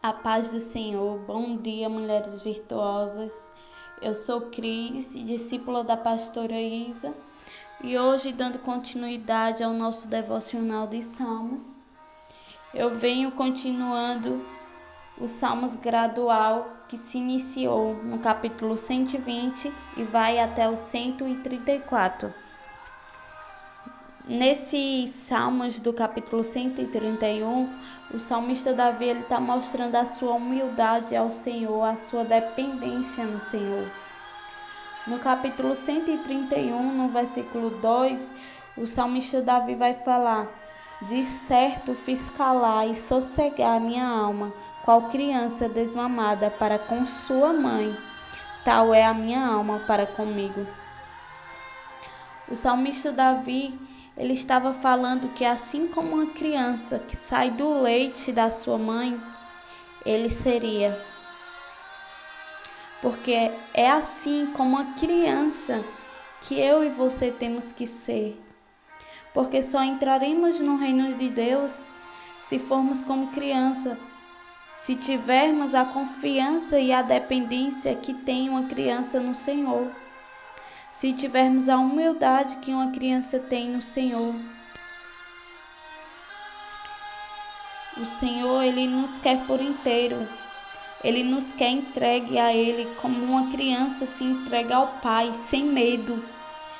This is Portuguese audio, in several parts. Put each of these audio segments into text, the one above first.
A paz do Senhor. Bom dia, mulheres virtuosas. Eu sou Cris, discípula da pastora Isa, e hoje, dando continuidade ao nosso devocional de Salmos, eu venho continuando o Salmos gradual que se iniciou no capítulo 120 e vai até o 134. Nesses salmos do capítulo 131, o salmista Davi ele está mostrando a sua humildade ao Senhor, a sua dependência no Senhor. No capítulo 131, no versículo 2, o salmista Davi vai falar: De certo fiz calar e sossegar minha alma, qual criança desmamada para com sua mãe, tal é a minha alma para comigo. O salmista Davi ele estava falando que assim como uma criança que sai do leite da sua mãe, ele seria. Porque é assim como uma criança que eu e você temos que ser. Porque só entraremos no reino de Deus se formos como criança, se tivermos a confiança e a dependência que tem uma criança no Senhor se tivermos a humildade que uma criança tem no Senhor. O Senhor, ele nos quer por inteiro. Ele nos quer entregue a ele como uma criança se entrega ao Pai, sem medo,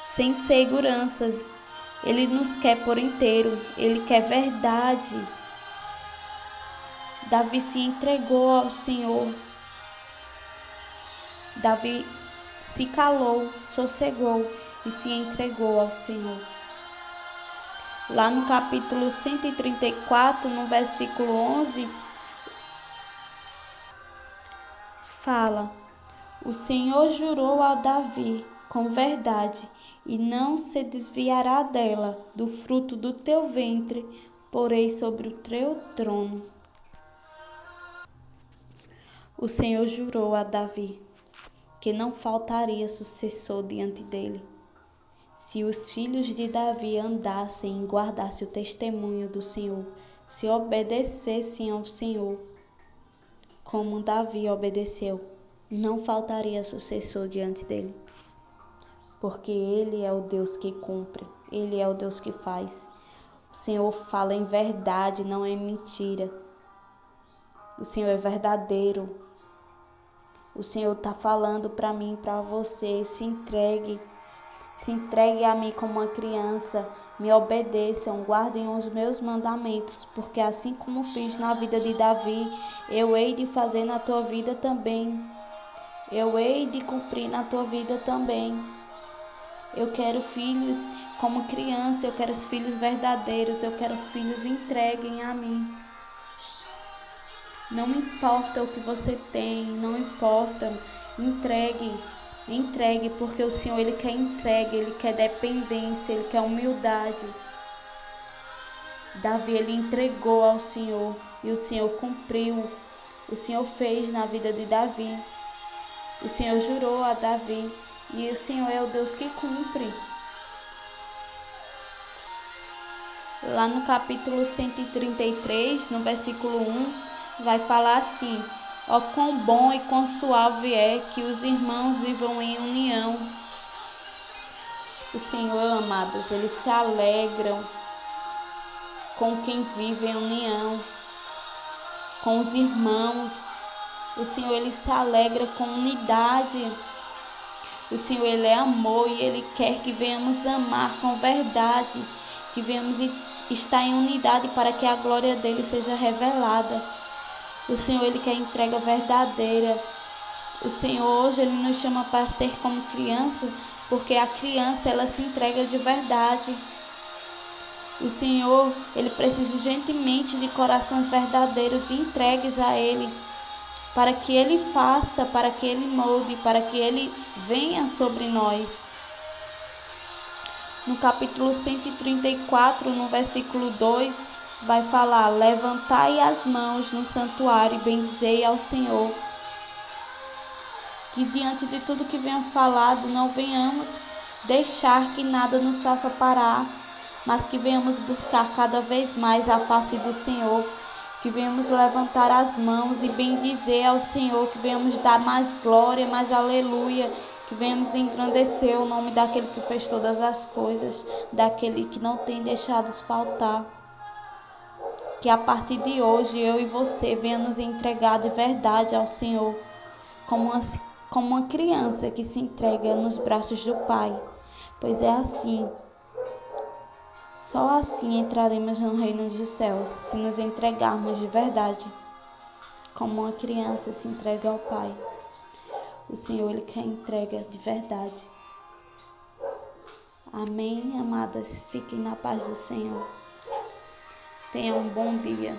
sem seguranças. Ele nos quer por inteiro, ele quer verdade. Davi se entregou ao Senhor. Davi se calou, sossegou e se entregou ao Senhor. Lá no capítulo 134, no versículo 11, fala: O Senhor jurou a Davi com verdade e não se desviará dela, do fruto do teu ventre, porei sobre o teu trono. O Senhor jurou a Davi que não faltaria sucessor diante dele. Se os filhos de Davi andassem e guardassem o testemunho do Senhor, se obedecessem ao Senhor, como Davi obedeceu, não faltaria sucessor diante dele. Porque ele é o Deus que cumpre, ele é o Deus que faz. O Senhor fala em verdade, não é mentira. O Senhor é verdadeiro, o Senhor está falando para mim, para você, se entregue. Se entregue a mim como uma criança, me obedeçam, guardem os meus mandamentos, porque assim como fiz na vida de Davi, eu hei de fazer na tua vida também. Eu hei de cumprir na tua vida também. Eu quero filhos como criança, eu quero os filhos verdadeiros, eu quero filhos entreguem a mim. Não importa o que você tem, não importa, entregue, entregue, porque o Senhor ele quer entregue, ele quer dependência, ele quer humildade. Davi ele entregou ao Senhor e o Senhor cumpriu. O Senhor fez na vida de Davi. O Senhor jurou a Davi e o Senhor é o Deus que cumpre. Lá no capítulo 133, no versículo 1, vai falar assim: Ó, oh, quão bom e quão suave é que os irmãos vivam em união. O Senhor, amados, eles se alegram com quem vive em união, com os irmãos. O Senhor, ele se alegra com unidade. O Senhor, ele é amor e ele quer que venhamos amar com verdade, que venhamos estar em unidade para que a glória dele seja revelada. O Senhor ele quer entrega verdadeira. O Senhor hoje ele nos chama para ser como criança, porque a criança ela se entrega de verdade. O Senhor, ele precisa urgentemente de corações verdadeiros entregues a ele, para que ele faça, para que ele molde, para que ele venha sobre nós. No capítulo 134, no versículo 2, vai falar: Levantai as mãos no santuário e bendizei ao Senhor. Que diante de tudo que venha falado, não venhamos deixar que nada nos faça parar, mas que venhamos buscar cada vez mais a face do Senhor, que venhamos levantar as mãos e bendizer ao Senhor, que venhamos dar mais glória, mais aleluia, que venhamos engrandecer o nome daquele que fez todas as coisas, daquele que não tem deixado faltar. Que a partir de hoje eu e você venha nos entregar de verdade ao Senhor, como uma, como uma criança que se entrega nos braços do Pai, pois é assim só assim entraremos no reino dos céus, se nos entregarmos de verdade, como uma criança se entrega ao Pai. O Senhor, Ele quer entrega de verdade. Amém, amadas? Fiquem na paz do Senhor. Tenham um bom dia.